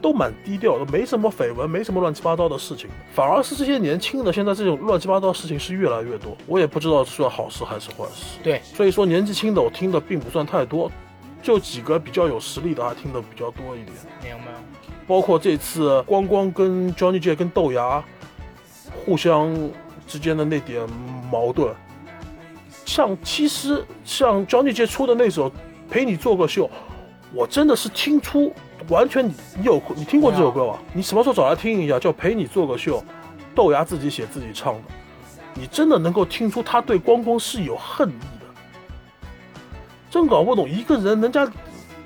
都蛮低调的，没什么绯闻，没什么乱七八糟的事情。反而是这些年轻的，现在这种乱七八糟的事情是越来越多。我也不知道算好事还是坏事。对，所以说年纪轻的我听的并不算太多，就几个比较有实力的还听的比较多一点。明白。包括这次光光跟 Johnny J 跟豆芽互相之间的那点矛盾，像其实像 Johnny J 出的那首《陪你做个秀》，我真的是听出完全你你有你听过这首歌吗？你什么时候找来听一下？叫《陪你做个秀》，豆芽自己写自己唱的，你真的能够听出他对光光是有恨意的。真搞不懂一个人，人家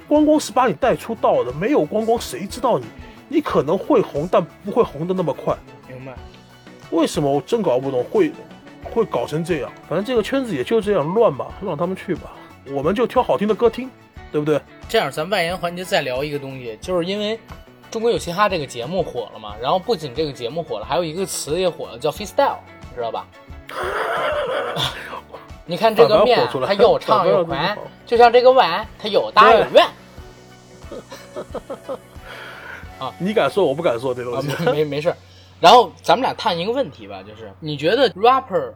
光光是把你带出道的，没有光光谁知道你？你可能会红，但不会红的那么快。明白？为什么我真搞不懂会会搞成这样？反正这个圈子也就这样乱吧，让他们去吧，我们就挑好听的歌听，对不对？这样，咱外延环节再聊一个东西，就是因为《中国有嘻哈》这个节目火了嘛，然后不仅这个节目火了，还有一个词也火了，叫 freestyle，你知道吧？[laughs] 你看这个面它又长又宽，就像这个碗，它又大又圆。[laughs] 啊你敢说，我不敢说这东啊，西。没没没事儿。然后咱们俩探一个问题吧，就是你觉得 rapper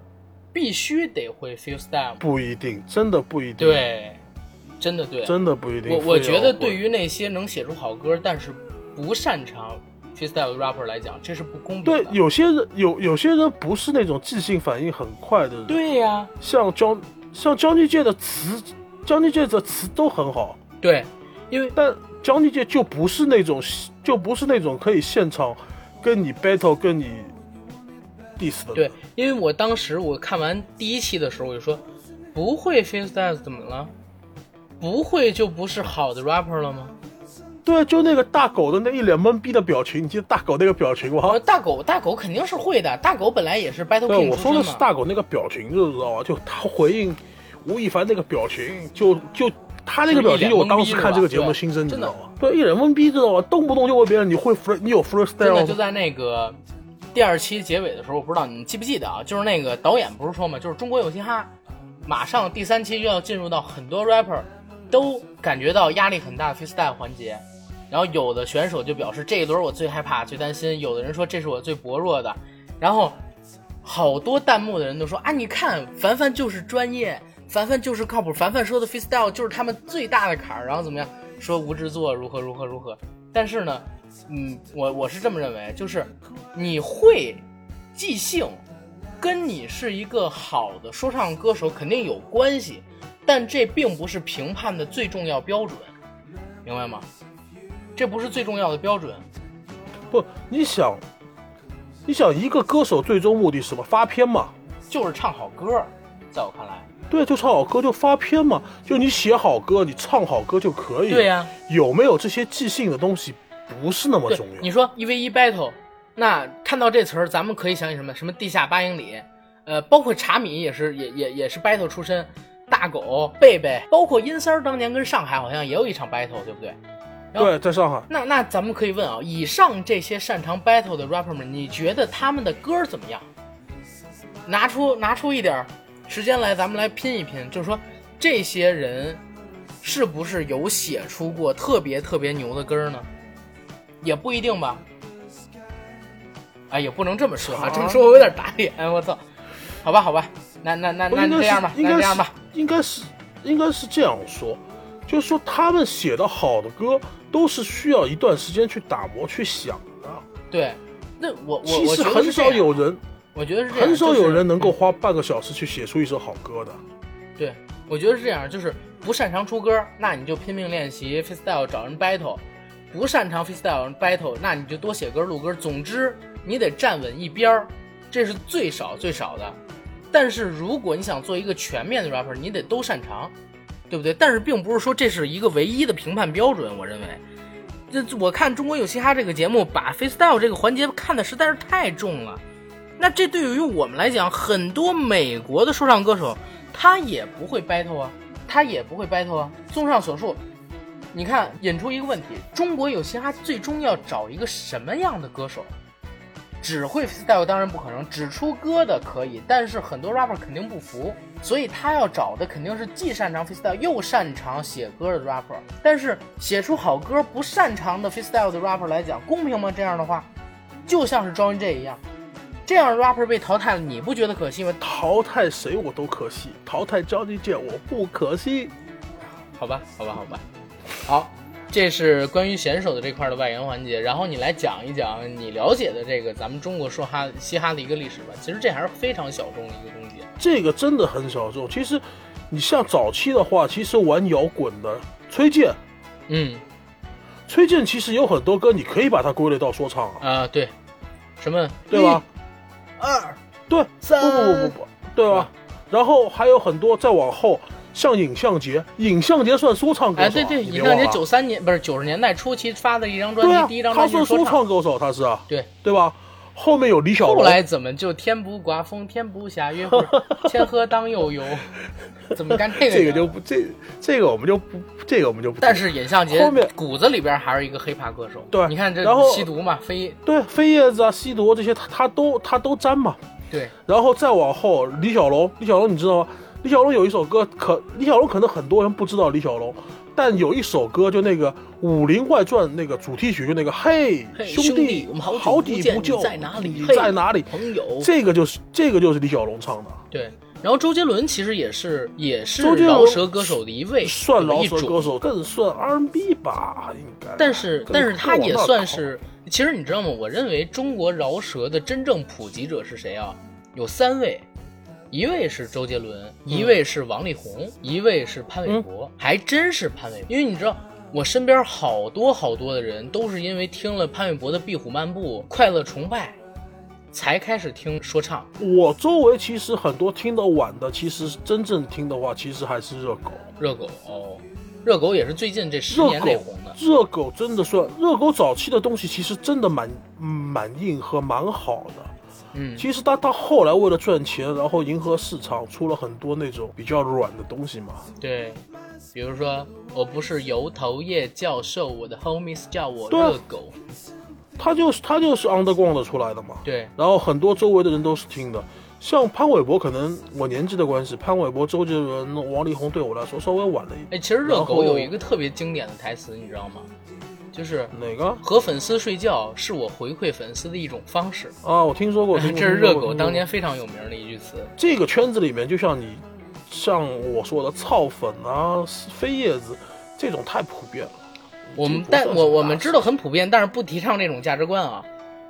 必须得会 freestyle？不一定，真的不一定。，对，真的对。真的不一定。我我觉得对于那些能写出好歌，但是不擅长 freestyle 的 rapper 来讲，这是不公平对。有些人有有些人不是那种即兴反应很快的人，对呀、像 John 像 Johnny J 的词，Johnny J 的词都很好，对，因为但 Johnny J 就不是那种就不是那种可以现场跟你 battle 跟你 diss 的。对，因为我当时我看完第一期的时候，我就说，不会 freestyle 怎么了？不会就不是好的 rapper 了吗？对，就那个大狗的那一脸懵逼的表情，你记得大狗那个表情吗？呃，大狗大狗肯定是会的，大狗本来也是 Battle，King 我说的是。大狗那个表情，就知道吧？就他回应吴亦凡那个表情，就就他那个表情，就我当时看这个节目的心声，你真的知道吗？对，一脸懵逼，知道吧？动不动就问别人你会 free，你有 freestyle 吗？就在那个第二期结尾的时候，我不知道你记不记得啊？就是那个导演不是说嘛，就是中国有嘻哈，马上第三期就要进入到很多 rapper 都感觉到压力很大的 freestyle 环节，然后有的选手就表示这一轮我最害怕、最担心，有的人说这是我最薄弱的，然后好多弹幕的人都说啊，你看凡凡就是专业，凡凡就是靠谱，凡凡说的 freestyle 就是他们最大的坎儿，然后怎么样？说吴制作如何如何如何，但是呢，嗯，我我是这么认为，就是你会即兴，跟你是一个好的说唱歌手肯定有关系，但这并不是评判的最重要标准，明白吗？这不是最重要的标准，不，你想，你想一个歌手最终目的是什么？发片嘛。就是唱好歌，在我看来，对，就唱好歌就发片嘛，就你写好歌，你唱好歌就可以。对呀、有没有这些即兴的东西不是那么重要。你说一 v 一 battle，那看到这词儿，咱们可以想起什么？什么地下八英里，呃，包括茶米也是，也也也是 battle 出身，大狗、贝贝，包括阴三儿当年跟上海好像也有一场 battle，对不对？对，在上海，那那咱们可以问啊，以上这些擅长 battle 的 rapper 们，你觉得他们的歌怎么样？拿出拿出一点儿时间来，咱们来拼一拼，就是说这些人是不是有写出过特别特别牛的歌呢？也不一定吧。哎，也不能这么说啊，啊这么说我有点打脸，我操！好吧，好吧，那那那那这样吧，那这样吧，应该是应该是这样说，就是说他们写的好的歌都是需要一段时间去打磨、去想的。对。那我我其我实很少有人，我觉得是这样，很少有人能够花半个小时去写出一首好歌的。对，我觉得是这样，就是不擅长出歌，那你就拼命练习 freestyle 找人 battle；不擅长 freestyle battle，那你就多写歌录歌。总之，你得站稳一边儿，这是最少最少的。但是如果你想做一个全面的 rapper，你得都擅长，对不对？但是并不是说这是一个唯一的评判标准，我认为。这我看《中国有嘻哈》这个节目，把 freestyle 这个环节看的实在是太重了。那这对于我们来讲，很多美国的说唱歌手，他也不会 battle 啊，他也不会 battle 啊。综上所述，你看引出一个问题：中国有嘻哈最终要找一个什么样的歌手？只会 freestyle 当然不可能，只出歌的可以，但是很多 rapper 肯定不服，所以他要找的肯定是既擅长 freestyle 又擅长写歌的 rapper。但是写出好歌不擅长的 freestyle 的 rapper 来讲，公平吗？这样的话，就像是 Johnny J 一样，这样的 rapper 被淘汰了，你不觉得可惜吗？淘汰谁我都可惜，淘汰交际界我不可惜。好吧，好吧，好吧，好，这是关于选手的这块的外延环节，然后你来讲一讲你了解的这个咱们中国说哈嘻哈的一个历史吧。其实这还是非常小众的一个东西。这个真的很小众。其实，你像早期的话，其实玩摇滚的崔健，嗯崔健其实有很多歌，你可以把它归类到说唱啊，啊、对，什么对吧？？一二对，三不不不不不，对吧？然后还有很多再往后，像尹相杰，尹相杰算说唱歌手、啊，哎，对对，尹相杰你别忘了九三年不是九十年代初期发的一张专辑，啊第一张，他算说专辑是说唱。歌手，他是啊，对，对吧？后面有李小龙，后来怎么就天不刮风，天不下雨，[laughs] 天河当悠悠？怎么干这个？这个就。不这这个我们就不这个我们就不。但是尹相杰后面骨子里边还是一个黑怕歌手。对你看这然后吸毒嘛，飞对飞叶子啊、吸毒这些，他他都他都沾嘛。对然后再往后，李小龙，李小龙你知道吗？李小龙有一首歌，可李小龙可能很多人不知道李小龙，但有一首歌就那个《武林外传》那个主题曲，就那个嘿嘿兄兄弟我们好久好不见你底不就在哪里你在哪里？朋友这个就是这个就是李小龙唱的，对。然后周杰伦其实也是也是周杰伦饶舌歌手的一位，算饶舌歌手，更算 R&B 吧，应该。但是但是他也算，是，其实你知道吗？我认为中国饶舌的真正普及者是谁啊？有三位，一位是周杰伦，一位是王力宏，一位是潘玮柏，还真是潘玮柏。因为你知道，我身边好多好多的人都是因为听了潘玮柏的《壁虎漫步》《快乐崇拜》，才开始听说唱。我周围其实很多听得晚的，其实真正听的话，其实还是热狗。热狗哦，热狗也是最近这十年内红的。热狗真的算热狗早期的东西，其实真的蛮嗯蛮硬和蛮好的。嗯，其实他他后来为了赚钱，然后迎合市场，出了很多那种比较软的东西嘛。对，比如说我不是油头叶教授，我的 homies 叫我对啊热狗。他就是他就是 underground 出来的嘛。对，然后很多周围的人都是听的，像潘玮柏，可能我年纪的关系，潘玮柏、周杰伦、王力宏对我来说稍微晚了一点。哎，其实热狗有一个特别经典的台词，你知道吗？就是哪个和粉丝睡觉是我回馈粉丝的一种方式。啊？我听说过，听这是热狗当年非常有名的一句词。这个圈子里面，就像你像我说的操粉啊、飞叶子这种太普遍了。我们但我我们知道很普遍，但是不提倡这种价值观啊。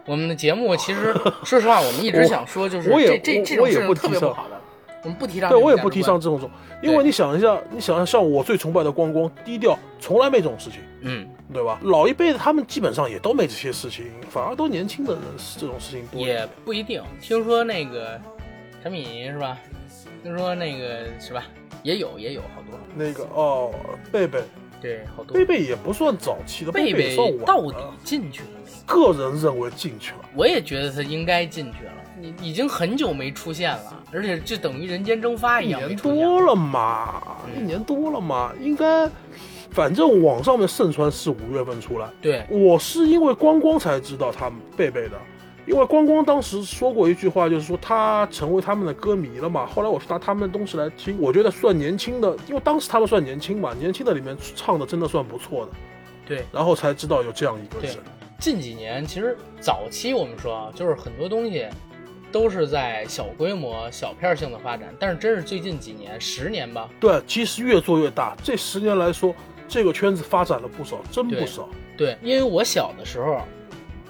我们的节目其实，说实话，我们一直想说，就是这这这种事情不提倡特别不好的。我们不提倡对，我也不提倡这种种，因为你想一下，你想一下，像我最崇拜的光光，低调，从来没这种事情，嗯，对吧？老一辈的他们基本上也都没这些事情，反而都年轻的人这种事情多。也不一定。听说那个陈敏是吧？听说那个是吧？也有也有好多，那个哦，贝贝，对，好多。贝贝也不算早期的，贝贝到底。进去了没？个人认为进去了，我也觉得他应该进去了。你已经很久没出现了，而且就等于人间蒸发一一样一年。多了嘛，嗯一年多了嘛，应该，反正网上面盛传是五月份出来。对，我是因为光光才知道他们贝贝的，因为光光当时说过一句话，就是说他成为他们的歌迷了嘛。后来我是拿他们的东西来听，我觉得算年轻的，因为当时他们算年轻嘛，年轻的里面唱的真的算不错的，对，然后才知道有这样一个对人。近几年其实早期我们说啊，就是很多东西都是在小规模、小片性的发展，但是真是最近几年，十年吧，对，其实越做越大。这十年来说，这个圈子发展了不少，真不少。对，因为我小的时候，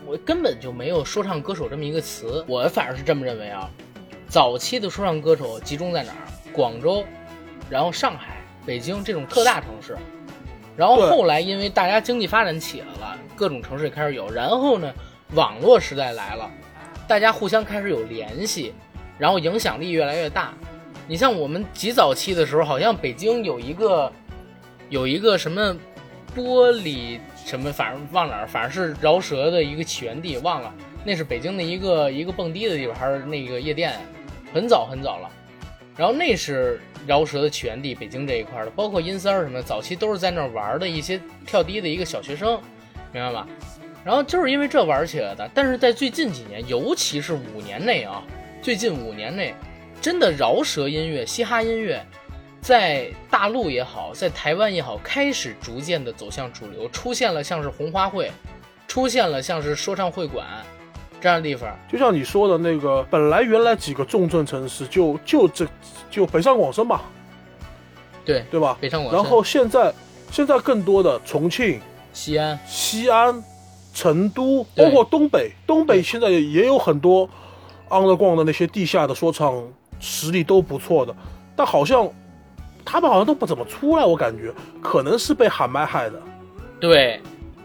我根本就没有说唱歌手这么一个词，我反而是这么认为啊。早期的说唱歌手集中在哪儿？广州，然后上海、北京这种特大城市。然后后来因为大家经济发展起来了，各种城市也开始有。然后呢，网络时代来了，大家互相开始有联系，然后影响力越来越大。你像我们极早期的时候，好像北京有一个有一个什么玻璃什么，反正忘哪儿，反正是饶舌的一个起源地，忘了，那是北京的一个一个蹦迪的地方，还是那个夜店，很早很早了。然后那是饶舌的起源地，北京这一块的，包括阴三儿什么，早期都是在那儿玩的一些跳迪的一个小学生，明白吧？然后就是因为这玩起来的，但是在最近几年，尤其是五年内啊，最近五年内，真的饶舌音乐、嘻哈音乐，在大陆也好，在台湾也好，开始逐渐的走向主流，出现了像是红花会，出现了像是说唱会馆这样的地方。就像你说的那个，本来原来几个重镇城市就就这就北上广深吧，对，对吧？北上广深然后现在现在更多的重庆、西安，西安、成都，包括东北，东北现在也也有很多 underground 的那些地下的说唱实力都不错的，但好像他们好像都不怎么出来，我感觉可能是被喊麦害的。对，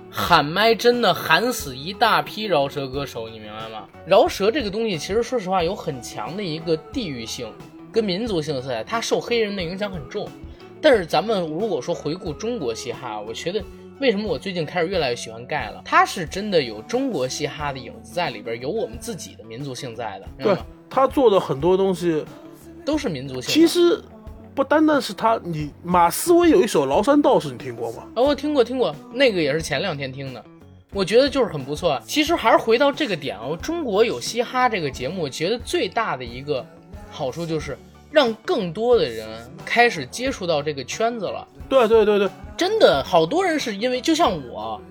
喊麦真的喊死一大批饶舌歌手，你明白吗？饶舌这个东西，其实说实话有很强的一个地域性跟民族性色彩，它受黑人的影响很重。但是咱们如果说回顾中国嘻哈，我觉得为什么我最近开始越来越喜欢盖了？他是真的有中国嘻哈的影子在里边，有我们自己的民族性在的，对？他做的很多东西，都是民族性。其实不单单是他，你马思唯有一首《崂山道士》，你听过吗？啊，我听过听过，那个也是前两天听的，我觉得就是很不错。其实还是回到这个点哦，中国有嘻哈这个节目，我觉得最大的一个好处就是让更多的人开始接触到这个圈子了。对对对对，真的，好多人是因为就像我，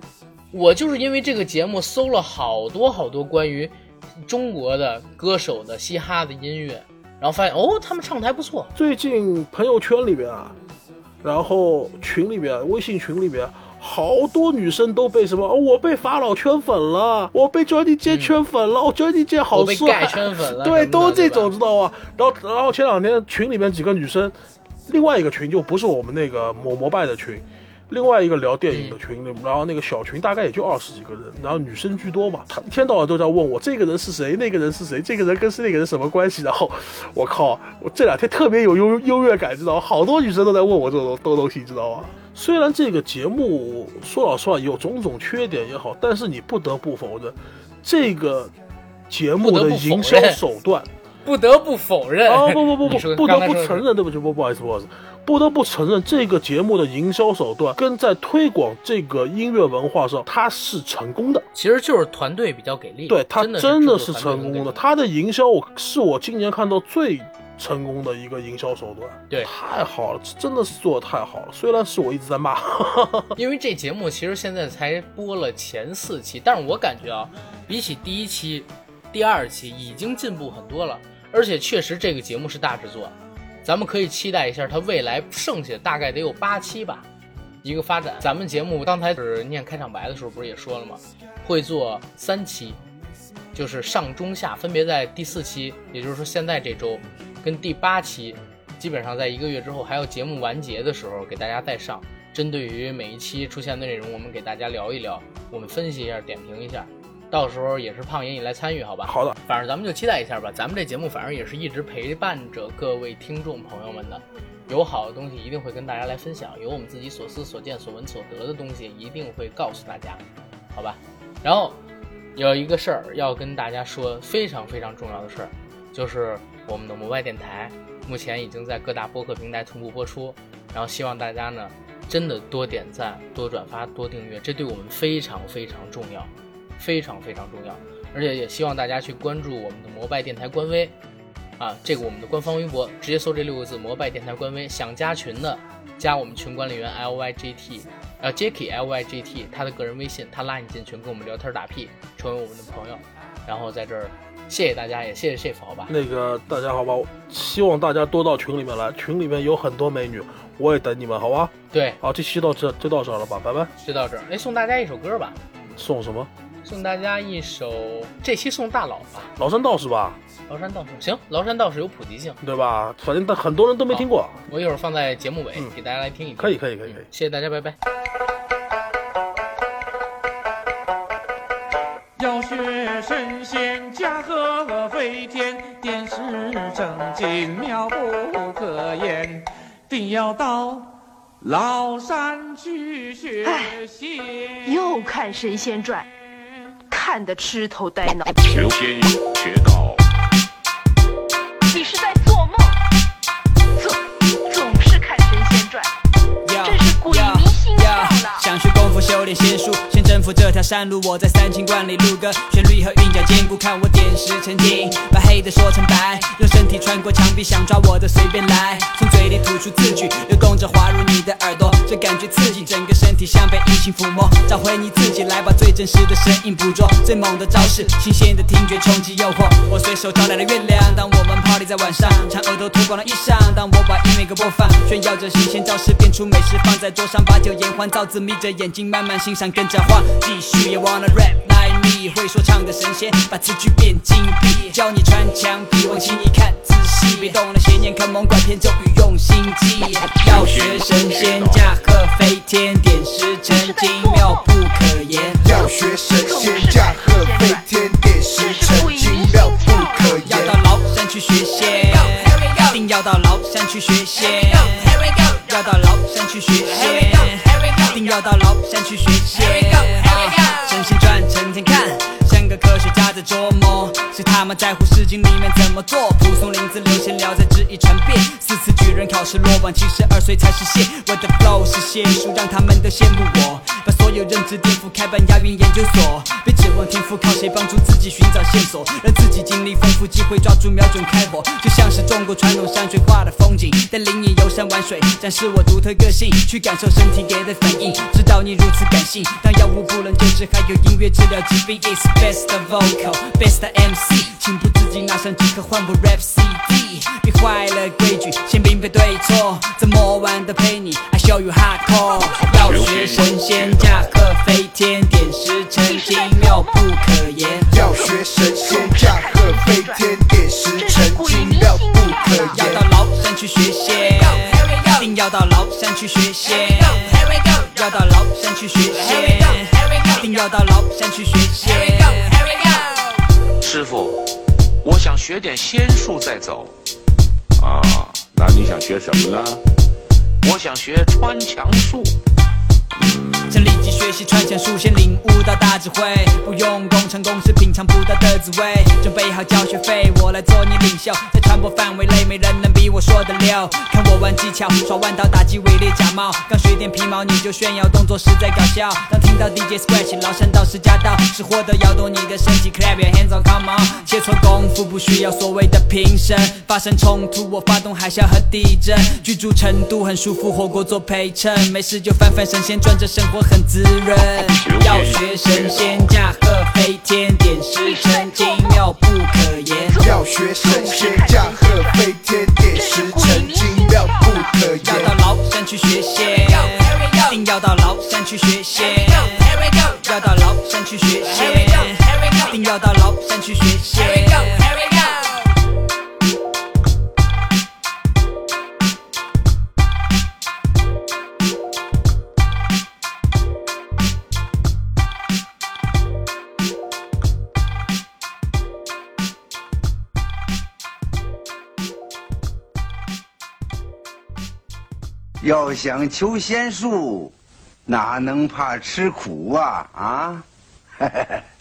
我就是因为这个节目搜了好多好多关于中国的歌手的嘻哈的音乐，然后发现哦，他们唱的还不错。最近朋友圈里边啊，然后群里边，微信群里边。好多女生都被什么？哦，我被法老圈粉了，我被 Johnny J 圈粉了，哦，Johnny J 好我被帅，盖圈粉了，对，都这种知道吧？然后，然后前两天群里面几个女生，另外一个群就不是我们那个摩摩拜的群，另外一个聊电影的群，然后那个小群大概也就二十几个人，然后女生居多嘛，她一天到晚都在问我这个人是谁，那个人是谁，这个人跟是那个人什么关系？然后我靠，我这两天特别有优优越感，知道吗？好多女生都在问我这种东东西，知道吗？虽然这个节目说老实话有种种缺点也好，但是你不得不否认，这个节目的营销手段。不得不否认。啊不不不不，不得不承认，对不起，不不好意思，不好意思，不得不承认这个节目的营销手段跟在推广这个音乐文化上，它是成功的。其实就是团队比较给力，对，它真的是成功的。很给力它的营销，我是我今年看到最成功的一个营销手段。对太好了，真的是做的太好了。虽然是我一直在骂，[laughs] 因为这节目其实现在才播了前四期，但是我感觉啊，比起第一期、第二期已经进步很多了，而且确实这个节目是大制作，咱们可以期待一下它未来剩下大概得有八期吧，一个发展。咱们节目刚才是念开场白的时候不是也说了吗？会做三期，就是上中下分别在第四期，也就是说现在这周跟第八期，基本上在一个月之后，还有节目完结的时候给大家再上。针对于每一期出现的内容，我们给大家聊一聊，我们分析一下、点评一下。到时候也是胖爷你来参与，好吧？好的，反正咱们就期待一下吧。咱们这节目反正也是一直陪伴着各位听众朋友们的，有好的东西一定会跟大家来分享，有我们自己所思所见所闻所得的东西一定会告诉大家，好吧？然后有一个事儿要跟大家说，非常非常重要的事儿，就是我们的摩拜电台目前已经在各大播客平台同步播出，然后希望大家呢真的多点赞、多转发、多订阅，这对我们非常非常重要，非常非常重要。而且也希望大家去关注我们的摩拜电台官微，啊，这个我们的官方微博，直接搜这六个字“摩拜电台官微”。想加群的，加我们群管理员 L Y G T，呃 Jacky L Y G T，他的个人微信，他拉你进群，跟我们聊天打屁，成为我们的朋友。然后在这儿，谢谢大家，也谢谢 Chef，好吧？那个大家好吧，希望大家多到群里面来，群里面有很多美女，我也等你们，好吧？对，好，这期到这就到这儿了吧，拜拜。就到这儿。哎，送大家一首歌吧，送什么？送大家一首，这期送大佬吧，崂山道士吧，《崂山道士》。行，《崂山道士》有普及性，对吧？反正但很多人都没听过，我一会儿放在节目尾、嗯给大家来听一听。可以，可以，可以，可以。谢谢大家，拜拜。要学神仙驾鹤飞天，点石成金妙不可言，定要到崂山去学仙。又看《神仙传》，看得痴头呆脑。求仙学道，你是在做梦？总总是看《神仙传》，真是鬼迷心窍了。想学功夫，修炼仙术，先征服这条山路。我在三清观里录歌，旋律和韵脚兼顾，看我点石成金，把黑的说成白，用身体穿过墙壁，想抓我的随便来，从嘴里吐出字句，流动着滑入你的耳朵，这感觉刺激，整个身体像被异性抚摸，找回你自己，来把最真实的声音捕捉，最猛的招式，新鲜的听觉冲击诱惑，我随手招来了月亮，当我们 party 在晚上，长额头脱光了衣裳，当我把音乐给播放，炫耀着新鲜招式，变出美食放在桌上，把酒言欢，造字眯着眼睛慢慢欣赏，跟着画，继续也 wanna rap like me，会说唱的神仙，把字句变金币，教你穿墙皮，往心里看仔细。别动了邪念，看蒙拐骗咒语用心记。要学神仙驾鹤飞天，点石成金妙不可言。要学神仙驾鹤飞天，点石成金妙不可言要。到崂山去学仙，一定要到崂山去学仙，要到崂山去学仙，一定要到崂山去学们在乎《诗经》里面怎么做。蒲松龄子刘闲聊在质疑传遍，四次举人考试落榜，七十二岁才实现。我的 flow 是仙术，让他们都羡慕我，把所有认知颠覆，开办押韵研究所。别指望天赋，靠谁帮助自己寻找线索，己经历丰富，机会抓住，瞄准开火，就像是中国传统山水画的风景，带领你游山玩水，展示我独特个性，去感受身体给的反应，知道你如此感性，当药物不能救治，还有音乐治疗疾病。It's best vocal, best MC，情不自禁拿上即刻换部 rap CD，别坏了规矩，先并非对错，怎么玩都陪你，I show you hardcore，要学神仙驾鹤飞天，点石成金妙不可言。要学神仙去学仙，要到崂山去学仙，一定要到崂山去学仙。师傅，我想学点仙术再走。啊，那你想学什么呢？我想学穿墙术。想立即学习穿墙术，先领悟到大智慧，不用功成功是品尝不到的滋味。准备好交学费，我来做你领袖，在传播范围内没人能比我说的溜。看我玩技巧，耍弯刀打击伪劣假冒，刚学点皮毛你就炫耀，动作实在搞笑。当听到 DJ scratch，崂山道士驾到，是获得摇动你的身体，clap your hands on come on。切磋功夫不需要所谓的评审，发生冲突我发动海啸和地震，居住成都很舒服，火锅做陪衬，没事就翻翻神仙传，这生活很滋润。要学神仙驾鹤飞天，点石成金妙不可言。要学神仙驾鹤飞天，点石成金妙不可言要。到崂山去学仙，要想求仙术，哪能怕吃苦啊啊！[laughs]